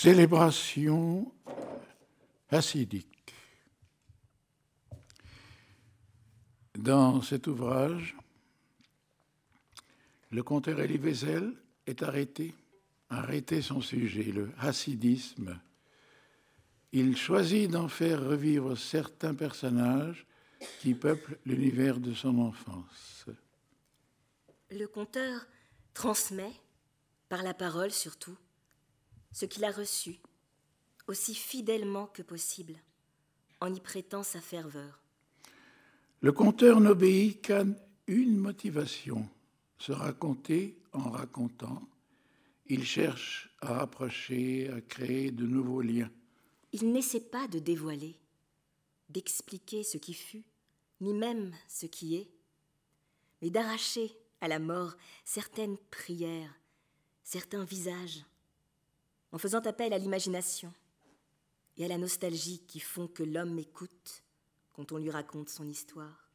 Célébration hassidique. Dans cet ouvrage, le conteur Elie Wiesel est arrêté, arrêté son sujet, le hassidisme. Il choisit d'en faire revivre certains personnages qui peuplent l'univers de son enfance. Le conteur transmet, par la parole surtout, ce qu'il a reçu, aussi fidèlement que possible, en y prêtant sa ferveur. Le conteur n'obéit qu'à une motivation, se raconter en racontant. Il cherche à rapprocher, à créer de nouveaux liens. Il n'essaie pas de dévoiler, d'expliquer ce qui fut, ni même ce qui est, mais d'arracher à la mort certaines prières, certains visages, en faisant appel à l'imagination et à la nostalgie qui font que l'homme écoute quand on lui raconte son histoire.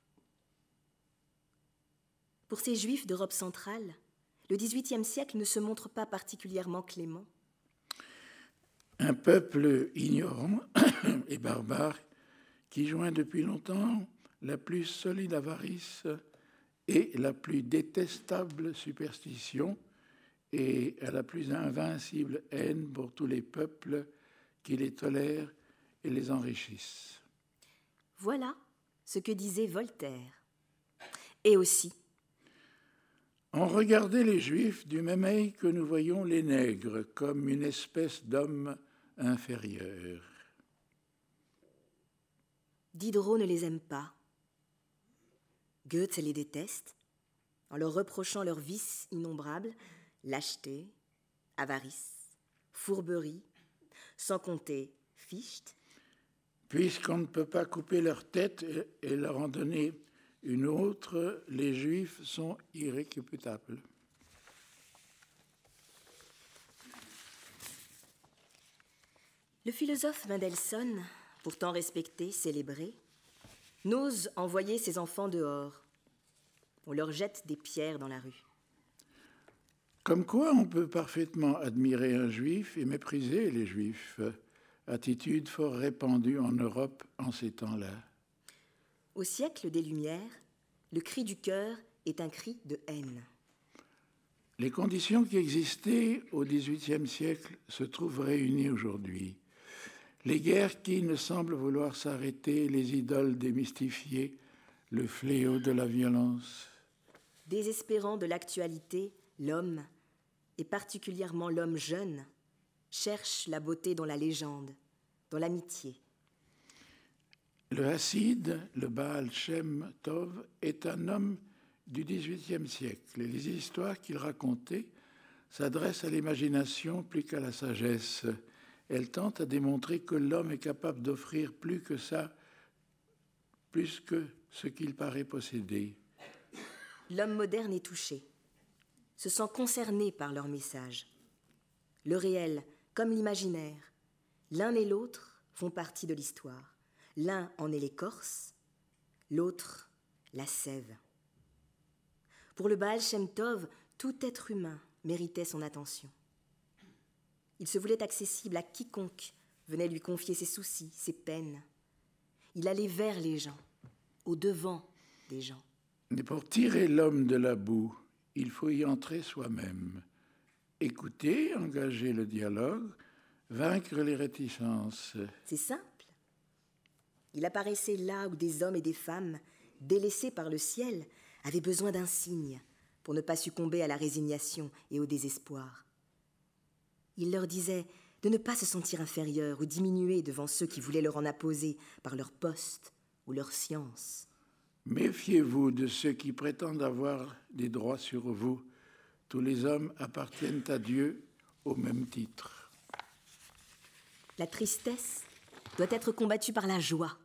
Pour ces juifs d'Europe centrale, le XVIIIe siècle ne se montre pas particulièrement clément. Un peuple ignorant et barbare qui joint depuis longtemps la plus solide avarice et la plus détestable superstition et à la plus invincible haine pour tous les peuples qui les tolèrent et les enrichissent. Voilà ce que disait Voltaire. Et aussi, on regardait les Juifs du même œil que nous voyons les nègres, comme une espèce d'homme inférieur. Diderot ne les aime pas. Goethe les déteste, en leur reprochant leurs vices innombrables, lâcheté, avarice, fourberie, sans compter fichte. Puisqu'on ne peut pas couper leur tête et leur en donner une autre, les Juifs sont irrécupérables. Le philosophe Mendelssohn, pourtant respecté, célébré, n'ose envoyer ses enfants dehors. On leur jette des pierres dans la rue. Comme quoi on peut parfaitement admirer un juif et mépriser les juifs, attitude fort répandue en Europe en ces temps-là. Au siècle des Lumières, le cri du cœur est un cri de haine. Les conditions qui existaient au XVIIIe siècle se trouvent réunies aujourd'hui. Les guerres qui ne semblent vouloir s'arrêter, les idoles démystifiées, le fléau de la violence. Désespérant de l'actualité, l'homme, et particulièrement l'homme jeune, cherche la beauté dans la légende, dans l'amitié. Le Hassid, le Baal Shem Tov, est un homme du XVIIIe siècle et les histoires qu'il racontait s'adressent à l'imagination plus qu'à la sagesse. Elles tentent à démontrer que l'homme est capable d'offrir plus que ça, plus que ce qu'il paraît posséder. L'homme moderne est touché se sent concerné par leur message. Le réel comme l'imaginaire, l'un et l'autre font partie de l'histoire. L'un en est l'écorce, l'autre la sève. Pour le Baal Shem Tov, tout être humain méritait son attention. Il se voulait accessible à quiconque venait lui confier ses soucis, ses peines. Il allait vers les gens, au devant des gens. Mais pour tirer l'homme de la boue, il faut y entrer soi-même, écouter, engager le dialogue, vaincre les réticences. C'est simple. Il apparaissait là où des hommes et des femmes, délaissés par le ciel, avaient besoin d'un signe pour ne pas succomber à la résignation et au désespoir. Il leur disait de ne pas se sentir inférieurs ou diminués devant ceux qui voulaient leur en apposer par leur poste ou leur science. Méfiez-vous de ceux qui prétendent avoir des droits sur vous. Tous les hommes appartiennent à Dieu au même titre. La tristesse doit être combattue par la joie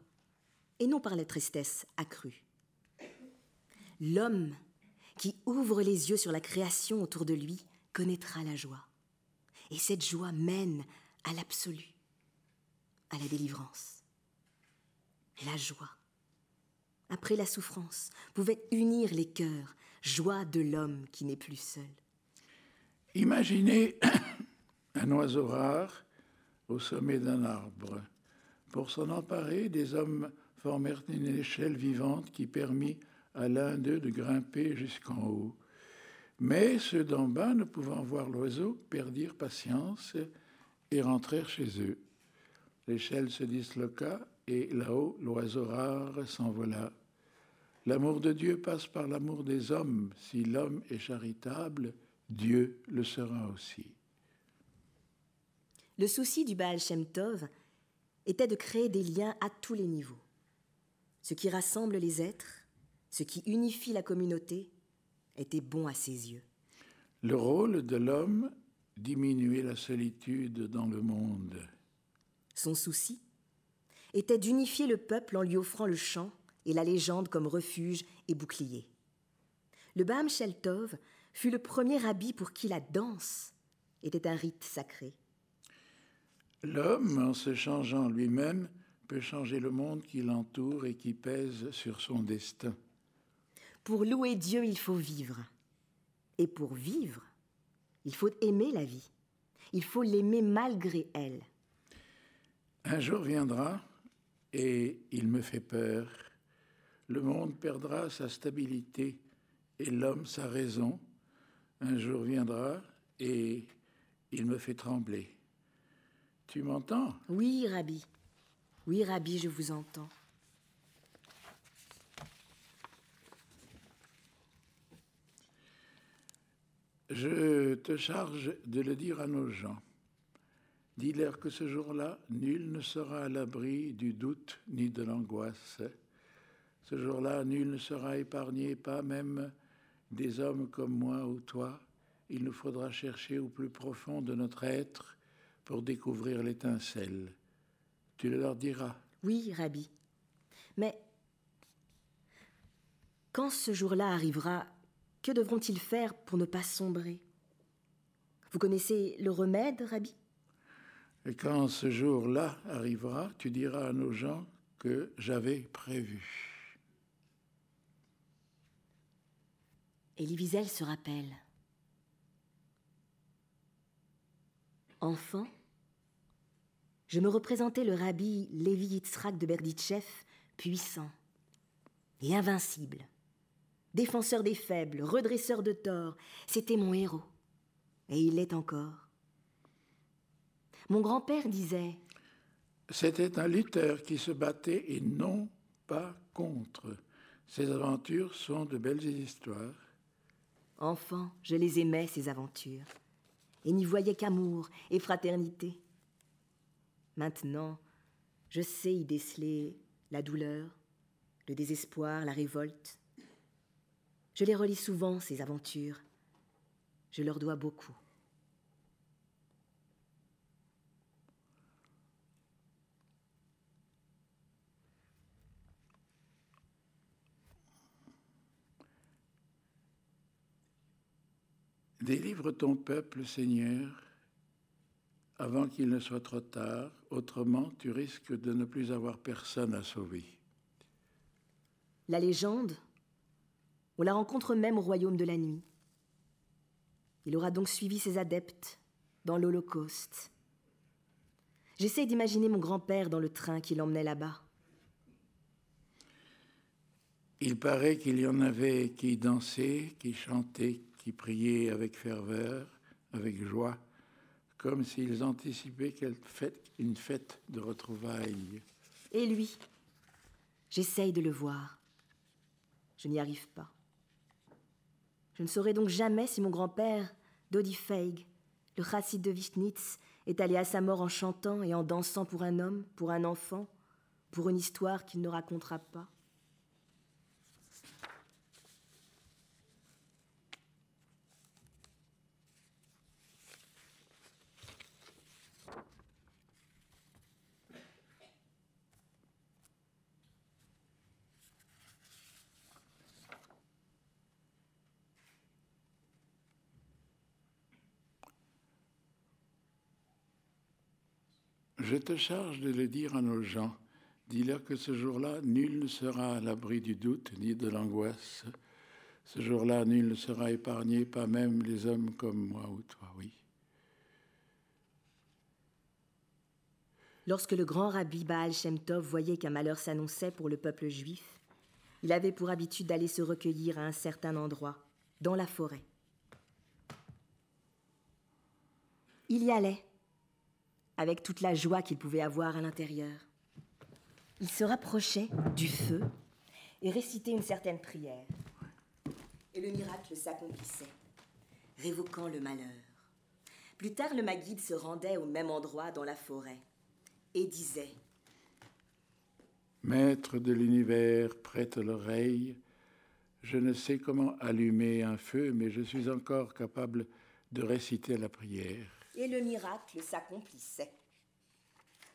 et non par la tristesse accrue. L'homme qui ouvre les yeux sur la création autour de lui connaîtra la joie. Et cette joie mène à l'absolu, à la délivrance. La joie après la souffrance, pouvait unir les cœurs, joie de l'homme qui n'est plus seul. Imaginez un oiseau rare au sommet d'un arbre. Pour s'en emparer, des hommes formèrent une échelle vivante qui permit à l'un d'eux de grimper jusqu'en haut. Mais ceux d'en bas, ne pouvant voir l'oiseau, perdirent patience et rentrèrent chez eux. L'échelle se disloqua et là-haut, l'oiseau rare s'envola. L'amour de Dieu passe par l'amour des hommes. Si l'homme est charitable, Dieu le sera aussi. Le souci du Baal Shem Tov était de créer des liens à tous les niveaux. Ce qui rassemble les êtres, ce qui unifie la communauté, était bon à ses yeux. Le rôle de l'homme, diminuer la solitude dans le monde. Son souci était d'unifier le peuple en lui offrant le chant et la légende comme refuge et bouclier. Le Baam Sheltov fut le premier habit pour qui la danse était un rite sacré. L'homme, en se changeant lui-même, peut changer le monde qui l'entoure et qui pèse sur son destin. Pour louer Dieu, il faut vivre. Et pour vivre, il faut aimer la vie. Il faut l'aimer malgré elle. Un jour viendra, et il me fait peur. Le monde perdra sa stabilité et l'homme sa raison. Un jour viendra, et il me fait trembler. Tu m'entends? Oui, Rabbi. Oui, Rabbi, je vous entends. Je te charge de le dire à nos gens. Dis-leur que ce jour-là, nul ne sera à l'abri du doute ni de l'angoisse. Ce jour-là, nul ne sera épargné, pas même des hommes comme moi ou toi. Il nous faudra chercher au plus profond de notre être pour découvrir l'étincelle. Tu le leur diras. Oui, Rabbi. Mais quand ce jour-là arrivera, que devront-ils faire pour ne pas sombrer? Vous connaissez le remède, Rabbi? Et quand ce jour-là arrivera, tu diras à nos gens que j'avais prévu. Elie Wiesel se rappelle. Enfant, je me représentais le rabbi Lévi Yitzhak de Berditchev, puissant et invincible défenseur des faibles, redresseur de tort. C'était mon héros. Et il l'est encore. Mon grand-père disait C'était un lutteur qui se battait et non pas contre. Ses aventures sont de belles histoires. Enfant, je les aimais, ces aventures, et n'y voyais qu'amour et fraternité. Maintenant, je sais y déceler la douleur, le désespoir, la révolte, je les relis souvent, ces aventures. Je leur dois beaucoup. Délivre ton peuple, Seigneur, avant qu'il ne soit trop tard, autrement tu risques de ne plus avoir personne à sauver. La légende on la rencontre même au royaume de la nuit. Il aura donc suivi ses adeptes dans l'Holocauste. J'essaie d'imaginer mon grand-père dans le train qui l'emmenait là-bas. Il paraît qu'il y en avait qui dansaient, qui chantaient, qui priaient avec ferveur, avec joie, comme s'ils anticipaient une fête de retrouvailles. Et lui, j'essaye de le voir. Je n'y arrive pas. Je ne saurai donc jamais si mon grand-père, Dodi Feig, le chassid de Vishnitz, est allé à sa mort en chantant et en dansant pour un homme, pour un enfant, pour une histoire qu'il ne racontera pas. Te charge de le dire à nos gens. Dis-leur que ce jour-là, nul ne sera à l'abri du doute ni de l'angoisse. Ce jour-là, nul ne sera épargné, pas même les hommes comme moi ou toi, oui. Lorsque le grand rabbi Baal Shem Tov voyait qu'un malheur s'annonçait pour le peuple juif, il avait pour habitude d'aller se recueillir à un certain endroit, dans la forêt. Il y allait, avec toute la joie qu'il pouvait avoir à l'intérieur. Il se rapprochait du feu et récitait une certaine prière. Et le miracle s'accomplissait, révoquant le malheur. Plus tard, le Maguide se rendait au même endroit dans la forêt et disait Maître de l'univers, prête l'oreille. Je ne sais comment allumer un feu, mais je suis encore capable de réciter la prière. Et le miracle s'accomplissait.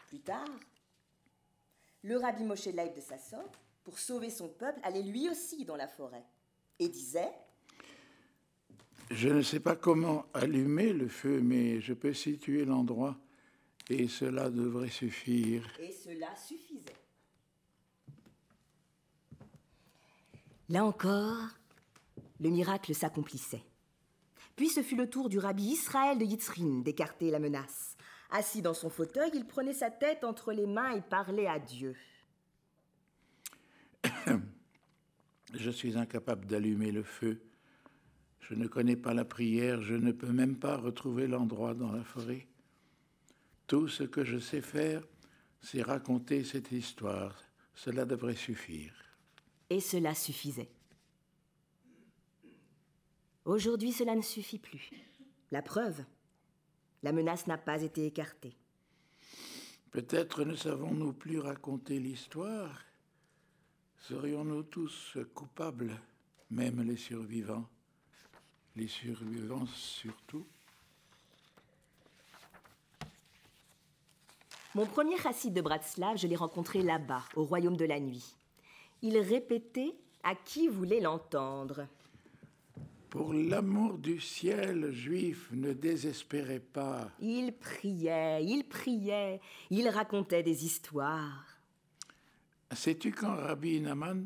Plus tard, le rabbi Moshe Leib de Sassor, pour sauver son peuple, allait lui aussi dans la forêt et disait Je ne sais pas comment allumer le feu, mais je peux situer l'endroit et cela devrait suffire. Et cela suffisait. Là encore, le miracle s'accomplissait. Puis ce fut le tour du rabbi Israël de Yitzrin d'écarter la menace. Assis dans son fauteuil, il prenait sa tête entre les mains et parlait à Dieu. Je suis incapable d'allumer le feu. Je ne connais pas la prière, je ne peux même pas retrouver l'endroit dans la forêt. Tout ce que je sais faire, c'est raconter cette histoire. Cela devrait suffire. Et cela suffisait. Aujourd'hui, cela ne suffit plus. La preuve, la menace n'a pas été écartée. Peut-être ne savons-nous plus raconter l'histoire. Serions-nous tous coupables, même les survivants, les survivants surtout Mon premier chassid de Bratslav, je l'ai rencontré là-bas, au royaume de la nuit. Il répétait à qui voulait l'entendre. Pour l'amour du ciel, juif, ne désespérez pas. Il priait, il priait, il racontait des histoires. Sais-tu quand Rabbi Naman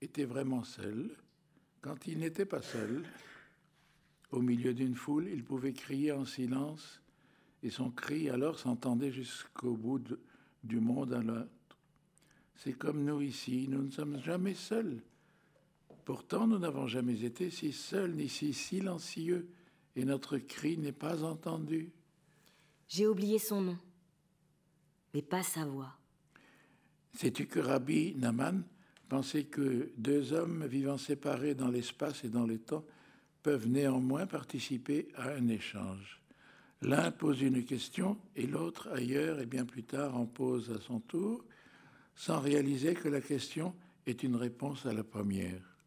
était vraiment seul? Quand il n'était pas seul, au milieu d'une foule, il pouvait crier en silence et son cri alors s'entendait jusqu'au bout du monde à l'autre. C'est comme nous ici, nous ne sommes jamais seuls. Pourtant, nous n'avons jamais été si seuls ni si silencieux, et notre cri n'est pas entendu. J'ai oublié son nom, mais pas sa voix. Sais-tu que Rabbi Naman pensait que deux hommes vivant séparés dans l'espace et dans le temps peuvent néanmoins participer à un échange? L'un pose une question et l'autre ailleurs et bien plus tard en pose à son tour, sans réaliser que la question est une réponse à la première.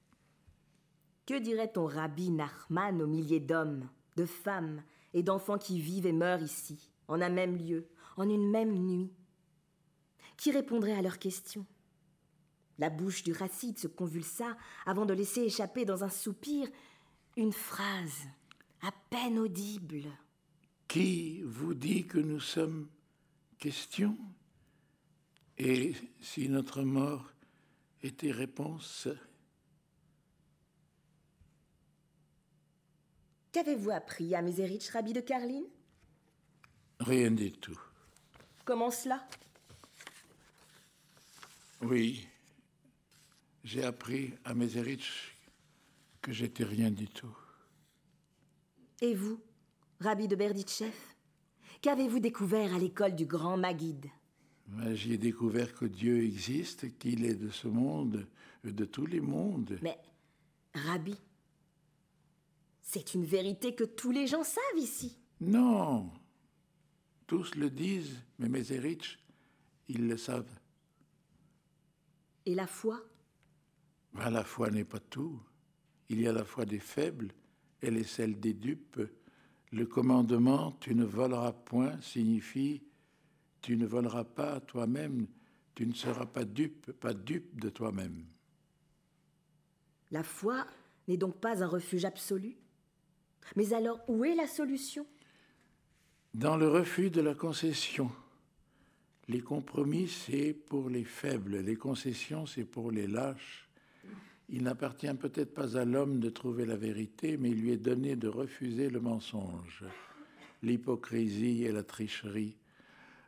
Que dirait ton rabbi Nachman aux milliers d'hommes, de femmes et d'enfants qui vivent et meurent ici, en un même lieu, en une même nuit? Qui répondrait à leurs questions? La bouche du racide se convulsa avant de laisser échapper dans un soupir une phrase à peine audible. Qui vous dit que nous sommes question Et si notre mort était réponse Qu'avez-vous appris à Mézérich, Rabbi de Carline Rien du tout. Comment cela? Oui, j'ai appris à Mézérich que j'étais rien du tout. Et vous Rabbi de Berditchev, qu'avez-vous découvert à l'école du grand Maguide? Ben, J'y ai découvert que Dieu existe, qu'il est de ce monde, de tous les mondes. Mais, Rabbi, c'est une vérité que tous les gens savent ici. Non, tous le disent, mais mes riches, ils le savent. Et la foi? Ben, La foi n'est pas tout. Il y a la foi des faibles, elle est celle des dupes. Le commandement Tu ne voleras point signifie Tu ne voleras pas toi-même, tu ne seras pas dupe, pas dupe de toi-même. La foi n'est donc pas un refuge absolu? Mais alors où est la solution? Dans le refus de la concession. Les compromis, c'est pour les faibles, les concessions, c'est pour les lâches. Il n'appartient peut-être pas à l'homme de trouver la vérité, mais il lui est donné de refuser le mensonge, l'hypocrisie et la tricherie,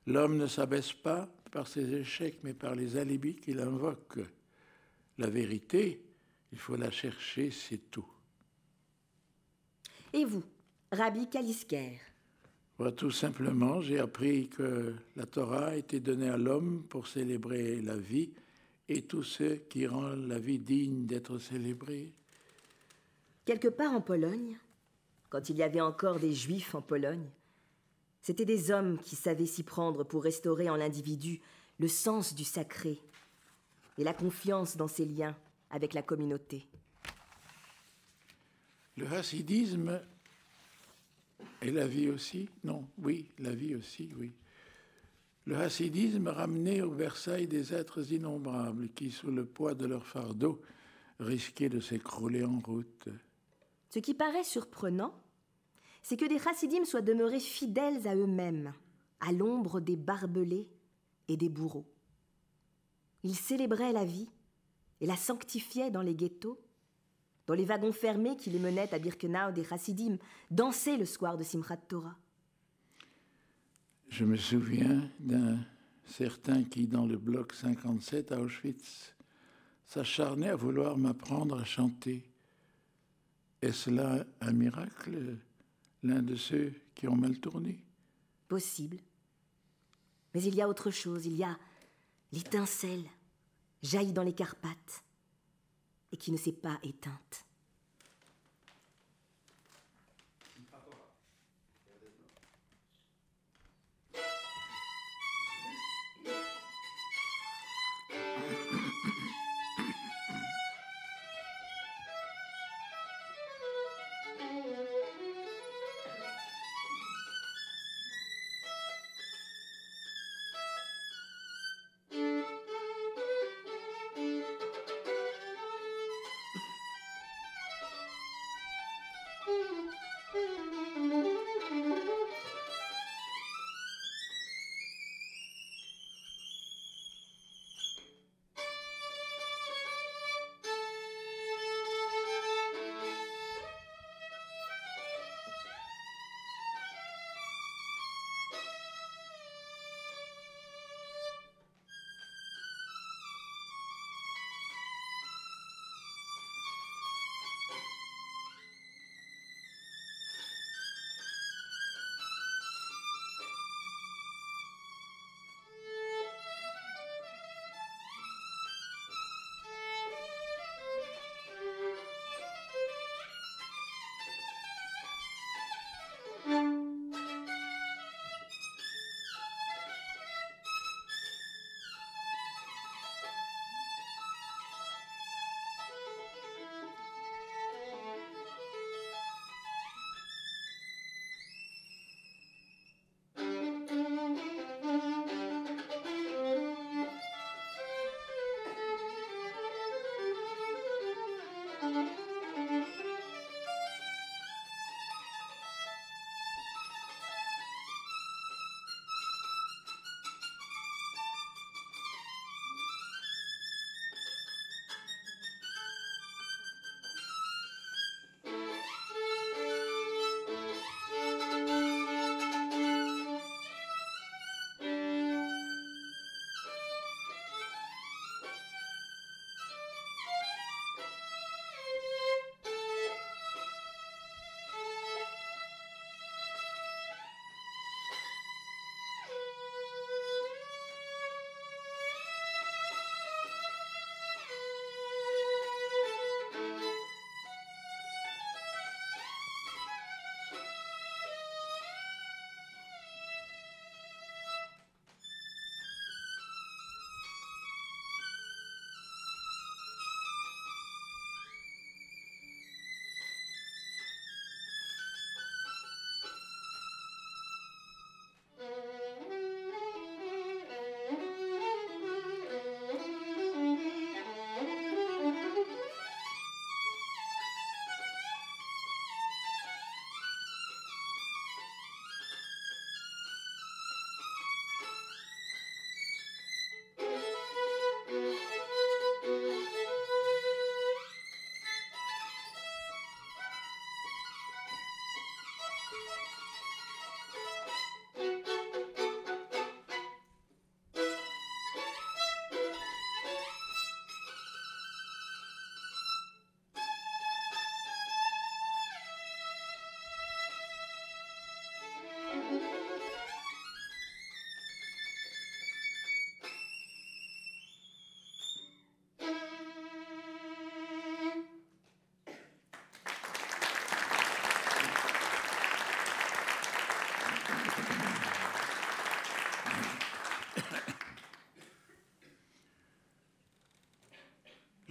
L'homme ne s'abaisse pas par ses échecs, mais par les alibis qu'il invoque. La vérité, il faut la chercher, c'est tout. Et vous, Rabbi Kalisker Tout simplement, j'ai appris que la Torah a été donnée à l'homme pour célébrer la vie et tout ce qui rend la vie digne d'être célébrée. Quelque part en Pologne, quand il y avait encore des juifs en Pologne, c'étaient des hommes qui savaient s'y prendre pour restaurer en l'individu le sens du sacré et la confiance dans ses liens avec la communauté. Le hassidisme et la vie aussi Non, oui, la vie aussi, oui. Le hassidisme ramenait au Versailles des êtres innombrables qui, sous le poids de leur fardeau, risquaient de s'écrouler en route. Ce qui paraît surprenant, c'est que les chassidim soient demeurés fidèles à eux-mêmes, à l'ombre des barbelés et des bourreaux. Ils célébraient la vie et la sanctifiaient dans les ghettos, dans les wagons fermés qui les menaient à Birkenau des chassidim, dansaient le soir de Simchat Torah. Je me souviens d'un certain qui, dans le bloc 57 à Auschwitz, s'acharnait à vouloir m'apprendre à chanter. Est-ce là un miracle, l'un de ceux qui ont mal tourné? Possible. Mais il y a autre chose, il y a l'étincelle jaillie dans les Carpates et qui ne s'est pas éteinte.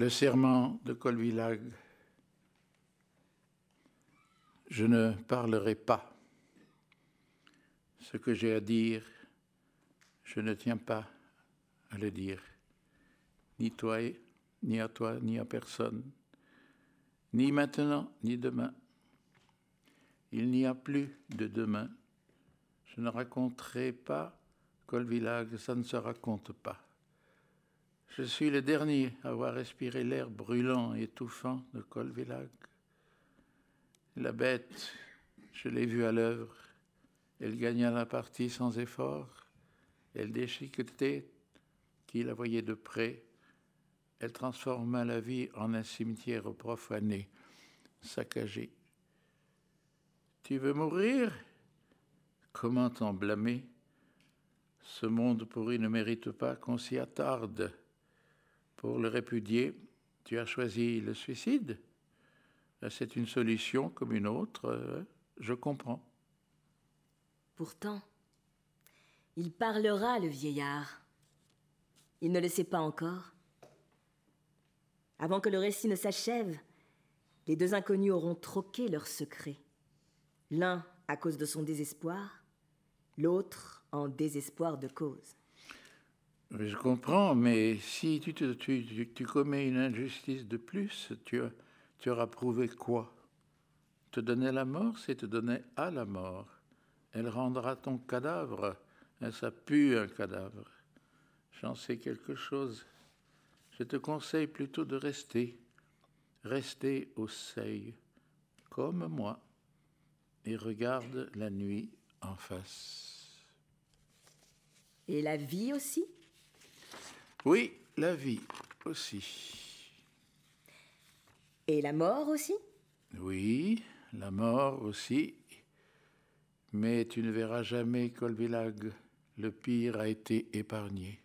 Le serment de Colvillag. Je ne parlerai pas. Ce que j'ai à dire, je ne tiens pas à le dire, ni toi, ni à toi, ni à personne, ni maintenant, ni demain. Il n'y a plus de demain. Je ne raconterai pas Colvillag, ça ne se raconte pas. Je suis le dernier à avoir respiré l'air brûlant et étouffant de Colvillag. La bête, je l'ai vue à l'œuvre. Elle gagna la partie sans effort. Elle déchiquetait qui la voyait de près. Elle transforma la vie en un cimetière profané, saccagé. Tu veux mourir? Comment t'en blâmer? Ce monde pourri ne mérite pas qu'on s'y attarde. Pour le répudier, tu as choisi le suicide. C'est une solution comme une autre, euh, je comprends. Pourtant, il parlera, le vieillard. Il ne le sait pas encore. Avant que le récit ne s'achève, les deux inconnus auront troqué leurs secrets. L'un à cause de son désespoir, l'autre en désespoir de cause. Je comprends, mais si tu, tu, commets une injustice de plus, tu, tu auras prouvé quoi? Te donner la mort, c'est te donner à la mort. Elle rendra ton cadavre, ça pue un cadavre. J'en sais quelque chose. Je te conseille plutôt de rester, rester au seuil, comme moi, et regarde la nuit en face. Et la vie aussi? Oui, la vie aussi. Et la mort aussi? Oui, la mort aussi. Mais tu ne verras jamais Colvillag. Le pire a été épargné.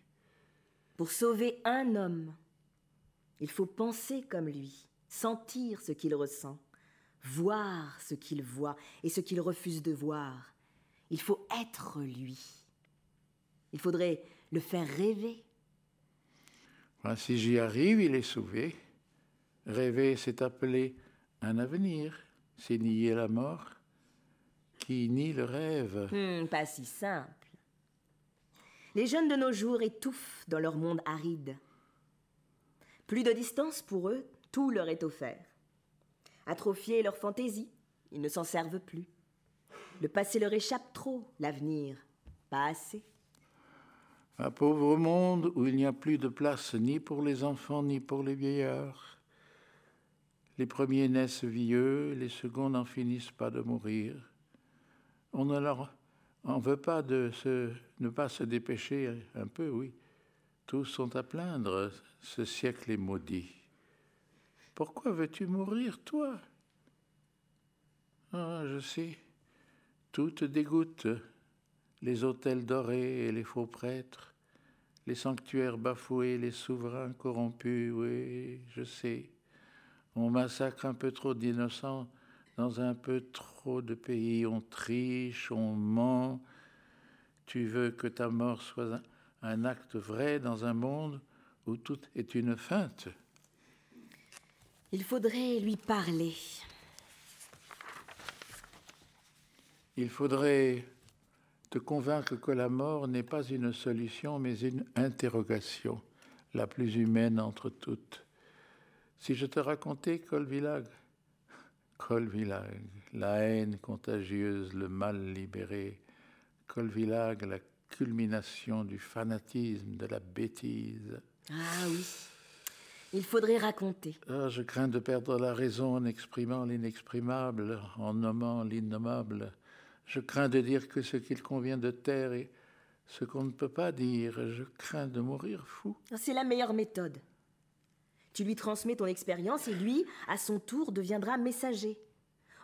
Pour sauver un homme, il faut penser comme lui, sentir ce qu'il ressent, voir ce qu'il voit et ce qu'il refuse de voir. Il faut être lui. Il faudrait le faire rêver, si j'y arrive, il est sauvé. Rêver, c'est appeler un avenir, c'est nier la mort. Qui nie le rêve hmm, Pas si simple. Les jeunes de nos jours étouffent dans leur monde aride. Plus de distance pour eux, tout leur est offert. Atrophier leur fantaisie, ils ne s'en servent plus. Le passé leur échappe trop, l'avenir, pas assez. Un pauvre monde où il n'y a plus de place ni pour les enfants ni pour les vieillards. Les premiers naissent vieux, les seconds n'en finissent pas de mourir. On ne leur en veut pas de se, ne pas se dépêcher un peu, oui. Tous sont à plaindre, ce siècle est maudit. Pourquoi veux-tu mourir, toi? Ah, je sais, tout te dégoûte les autels dorés et les faux prêtres, les sanctuaires bafoués, les souverains corrompus, oui, je sais. On massacre un peu trop d'innocents dans un peu trop de pays, on triche, on ment. Tu veux que ta mort soit un, acte vrai dans un monde où tout est une feinte. Il faudrait lui parler. Il faudrait te convaincre que la mort n'est pas une solution, mais une interrogation, la plus humaine entre toutes. Si je te racontais Colvillag, Colvillag, la haine contagieuse, le mal libéré, Colvillag, la culmination du fanatisme, de la bêtise. Ah oui, il faudrait raconter. Ah, je crains de perdre la raison en exprimant l'inexprimable, en nommant l'innommable. Je crains de dire que ce qu'il convient de taire est ce qu'on ne peut pas dire. Je crains de mourir fou. C'est la meilleure méthode. Tu lui transmets ton expérience et lui, à son tour, deviendra messager.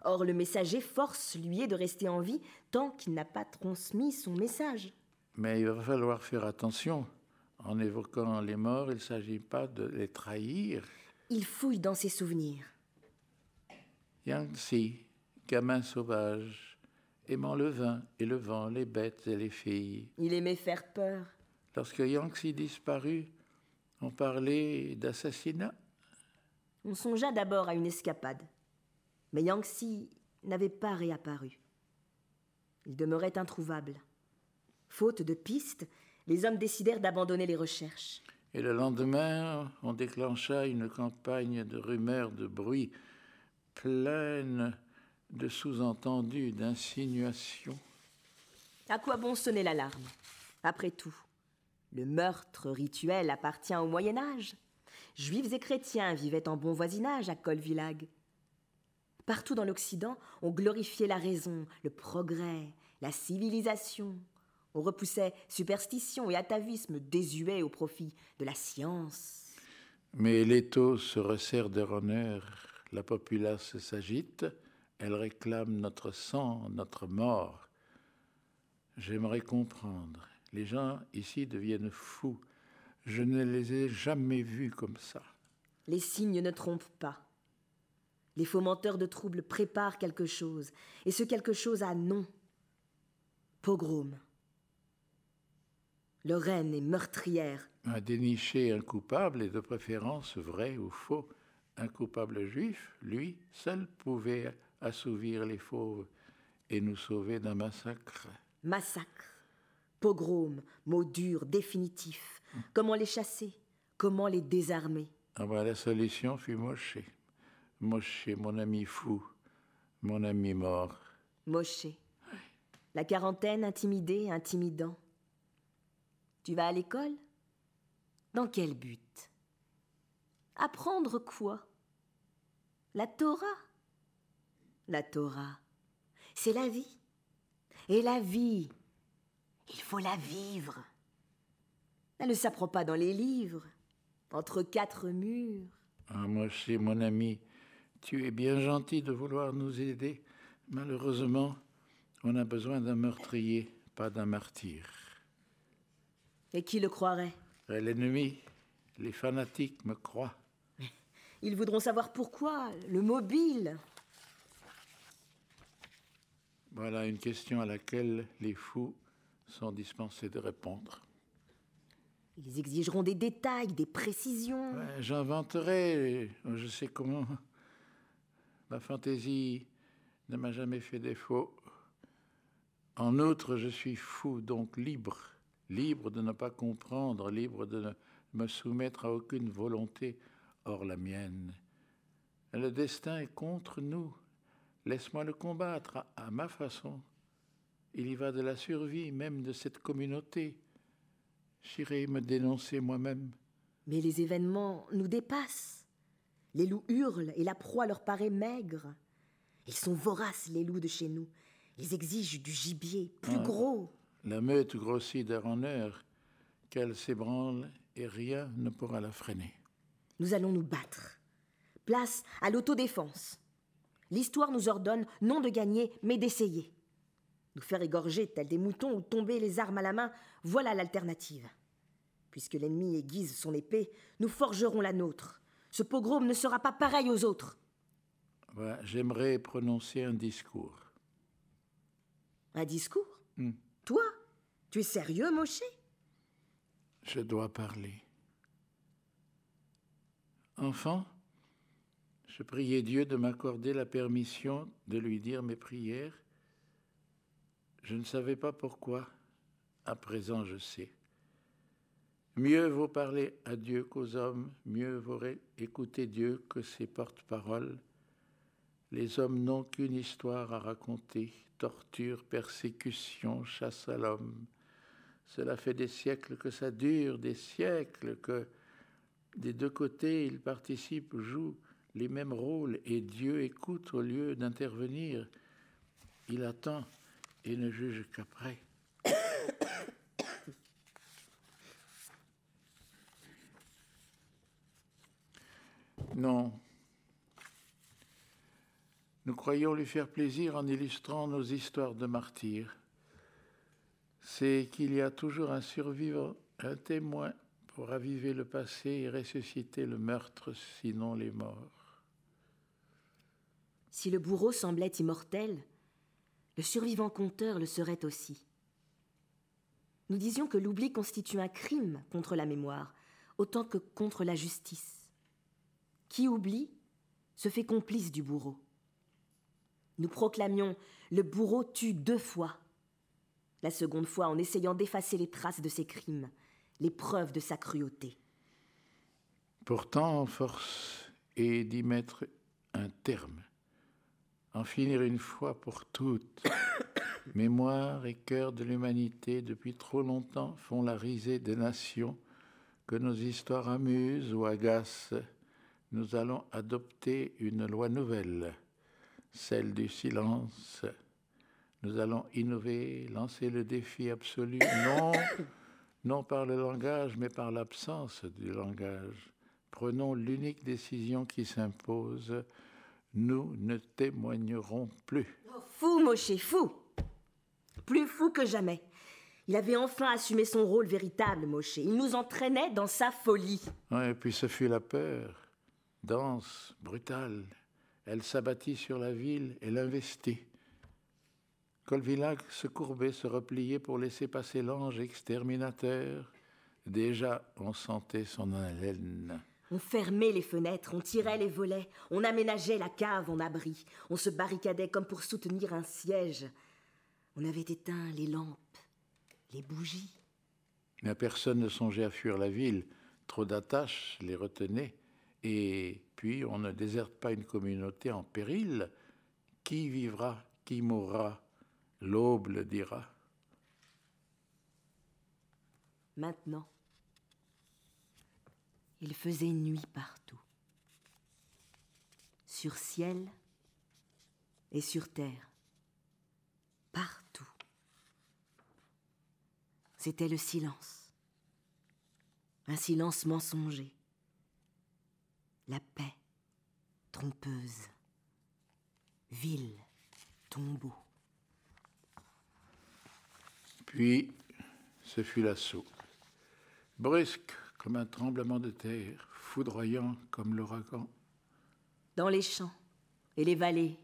Or, le messager force lui est de rester en vie tant qu'il n'a pas transmis son message. Mais il va falloir faire attention. En évoquant les morts, il ne s'agit pas de les trahir. Il fouille dans ses souvenirs. Yangtze, gamin sauvage, aimant le vin et le vent, les bêtes et les filles. Il aimait faire peur. Lorsque Yangtze disparut, on parlait d'assassinat. On songea d'abord à une escapade. Mais Yangtze n'avait pas réapparu. Il demeurait introuvable. Faute de pistes, les hommes décidèrent d'abandonner les recherches. Et le lendemain, on déclencha une campagne de rumeurs, de bruits, pleine de sous-entendus, d'insinuations. À quoi bon sonner l'alarme? Après tout, le meurtre rituel appartient au Moyen Âge. Juifs et chrétiens vivaient en bon voisinage à Colvillag. Partout dans l'Occident, on glorifiait la raison, le progrès, la civilisation. On repoussait superstition et atavisme désuets au profit de la science. Mais l'étau se resserre de honneur, la populace s'agite, elle réclame notre sang, notre mort. J'aimerais comprendre. Les gens ici deviennent fous. Je ne les ai jamais vus comme ça. Les signes ne trompent pas. Les fomenteurs de troubles préparent quelque chose, et ce quelque chose a nom. Pogrom. Le reine est meurtrière. À dénicher un coupable, et de préférence vrai ou faux. Un coupable juif, lui, seul pouvait assouvir les fauves et nous sauver d'un massacre. Massacre. Pogrom, mot dur, définitif. Comment les chasser? Comment les désarmer? Ah ben, La solution fut Moshe. Moshe, mon ami fou, mon ami mort. Moshe. La quarantaine intimidée, intimidant. Tu vas à l'école? Dans quel but? Apprendre quoi? La Torah? La Torah, c'est la vie. Et la vie, il faut la vivre. Elle ne s'apprend pas dans les livres, entre quatre murs. Ah, Moshe, mon ami, tu es bien gentil de vouloir nous aider. Malheureusement, on a besoin d'un meurtrier, pas d'un martyr. Et qui le croirait? L'ennemi, les fanatiques me croient. Ils voudront savoir pourquoi, le mobile. Voilà une question à laquelle les fous sont dispensés de répondre. Ils exigeront des détails, des précisions. J'inventerai, je sais comment, Ma fantaisie ne m'a jamais fait défaut. En outre, je suis fou, donc libre, libre de ne pas comprendre, libre de ne me soumettre à aucune volonté hors la mienne. Le destin est contre nous. Laisse-moi le combattre à, ma façon. Il y va de la survie même de cette communauté. J'irai me dénoncer moi-même. Mais les événements nous dépassent. Les loups hurlent et la proie leur paraît maigre. Ils sont voraces, les loups de chez nous. Ils exigent du gibier plus ah. gros. La meute grossit d'heure en heure, qu'elle s'ébranle et rien ne pourra la freiner. Nous allons nous battre. Place à l'autodéfense. L'histoire nous ordonne non de gagner, mais d'essayer. Nous faire égorger tels des moutons ou tomber les armes à la main, voilà l'alternative. Puisque l'ennemi aiguise son épée, nous forgerons la nôtre. Ce pogrom ne sera pas pareil aux autres. J'aimerais prononcer un discours. Un discours hmm. Toi Tu es sérieux, Moshe? Je dois parler. Enfant, je priais Dieu de m'accorder la permission de lui dire mes prières. Je ne savais pas pourquoi. À présent, je sais. Mieux vaut parler à Dieu qu'aux hommes, mieux vaut écouter Dieu que ses porte-paroles. Les hommes n'ont qu'une histoire à raconter, torture, persécution, chasse à l'homme. Cela fait des siècles que ça dure, des siècles que des deux côtés ils participent, jouent les mêmes rôles et Dieu écoute au lieu d'intervenir. Il attend et ne juge qu'après. Non. Nous croyons lui faire plaisir en illustrant nos histoires de martyrs. C'est qu'il y a toujours un survivant, un témoin pour raviver le passé et ressusciter le meurtre, sinon les morts. Si le bourreau semblait immortel, le survivant conteur le serait aussi. Nous disions que l'oubli constitue un crime contre la mémoire, autant que contre la justice. Qui oublie se fait complice du bourreau. Nous proclamions Le bourreau tue deux fois. La seconde fois en essayant d'effacer les traces de ses crimes, les preuves de sa cruauté. Pourtant, force est d'y mettre un terme, en finir une fois pour toutes. Mémoire et cœur de l'humanité, depuis trop longtemps, font la risée des nations, que nos histoires amusent ou agacent. Nous allons adopter une loi nouvelle celle du silence. Nous allons innover, lancer le défi absolu, non, non par le langage, mais par l'absence du langage. Prenons l'unique décision qui s'impose. Nous ne témoignerons plus. fou, Moshe, fou Plus fou que jamais. Il avait enfin assumé son rôle véritable, Moshe. Il nous entraînait dans sa folie. et puis ce fut la peur, dense, brutale, elle s'abattit sur la ville et l'investit. Colvillac se courbait, se repliait pour laisser passer l'ange exterminateur. Déjà, on sentait son haleine. On fermait les fenêtres, on tirait les volets, on aménageait la cave en abri, on se barricadait comme pour soutenir un siège. On avait éteint les lampes, les bougies. Mais personne ne songeait à fuir la ville. Trop d'attaches les retenaient. Et puis, on ne déserte pas une communauté en péril. Qui vivra, qui mourra, l'aube le dira. Maintenant, il faisait nuit partout, sur ciel et sur terre, partout. C'était le silence, un silence mensonger la paix, trompeuse, ville, tombeau. Puis, ce fut l'assaut. Brusque comme un tremblement de terre, foudroyant comme l'ouragan. Dans les champs, et les vallées,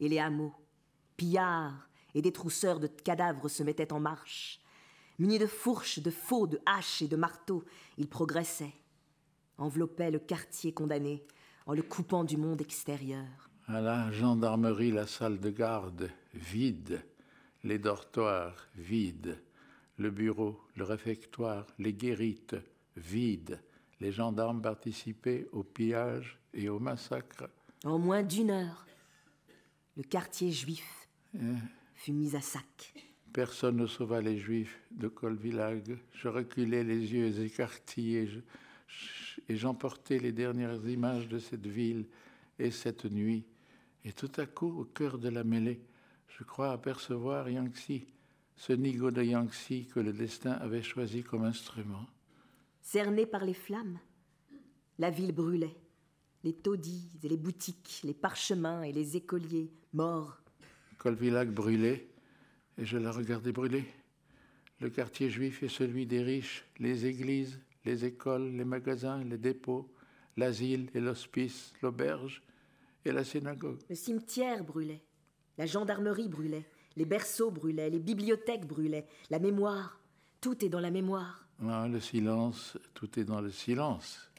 et les hameaux, pillards et des trousseurs de cadavres se mettaient en marche. Munis de fourches, de faux, de haches et de marteaux, ils progressaient enveloppait le quartier condamné en le coupant du monde extérieur. À la gendarmerie, la salle de garde vide, les dortoirs vides, le bureau, le réfectoire, les guérites vides. Les gendarmes participaient au pillage et au massacre. En moins d'une heure, le quartier juif eh. fut mis à sac. Personne ne sauva les juifs de Colvillag. Je reculais les yeux écartillés. Et j'emportais les dernières images de cette ville et cette nuit. Et tout à coup, au cœur de la mêlée, je crois apercevoir Yangtze, ce nigo de Yangtze que le destin avait choisi comme instrument. Cerné par les flammes, la ville brûlait. Les taudis et les boutiques, les parchemins et les écoliers morts. Colvillac brûlait, et je la regardais brûler. Le quartier juif et celui des riches, les églises, les écoles, les magasins, les dépôts, l'asile et l'hospice, l'auberge et la synagogue. Le cimetière brûlait, la gendarmerie brûlait, les berceaux brûlaient, les bibliothèques brûlaient, la mémoire, tout est dans la mémoire. Le silence, tout est dans le silence.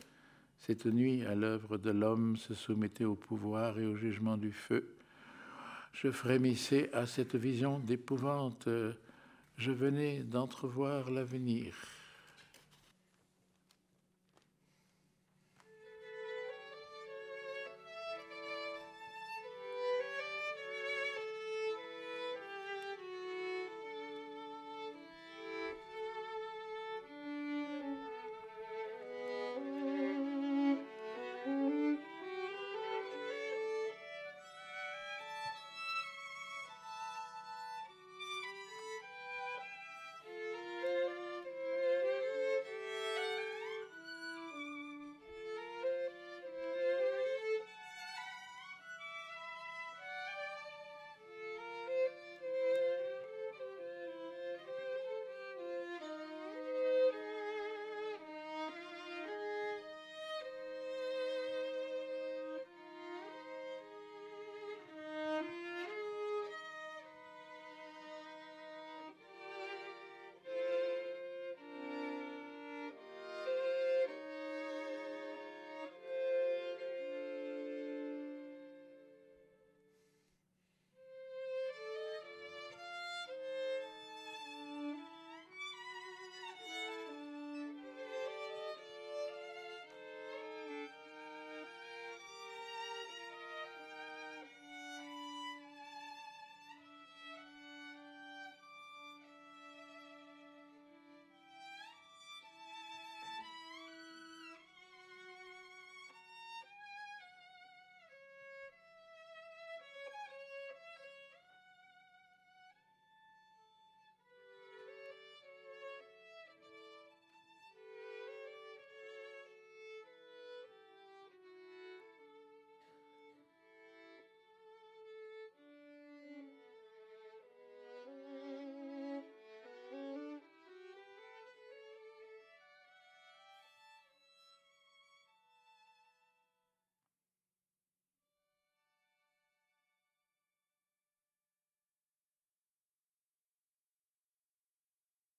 Cette nuit, à l'œuvre de l'homme se soumettait au pouvoir et au jugement du feu. Je frémissais à cette vision d'épouvante. Je venais d'entrevoir l'avenir.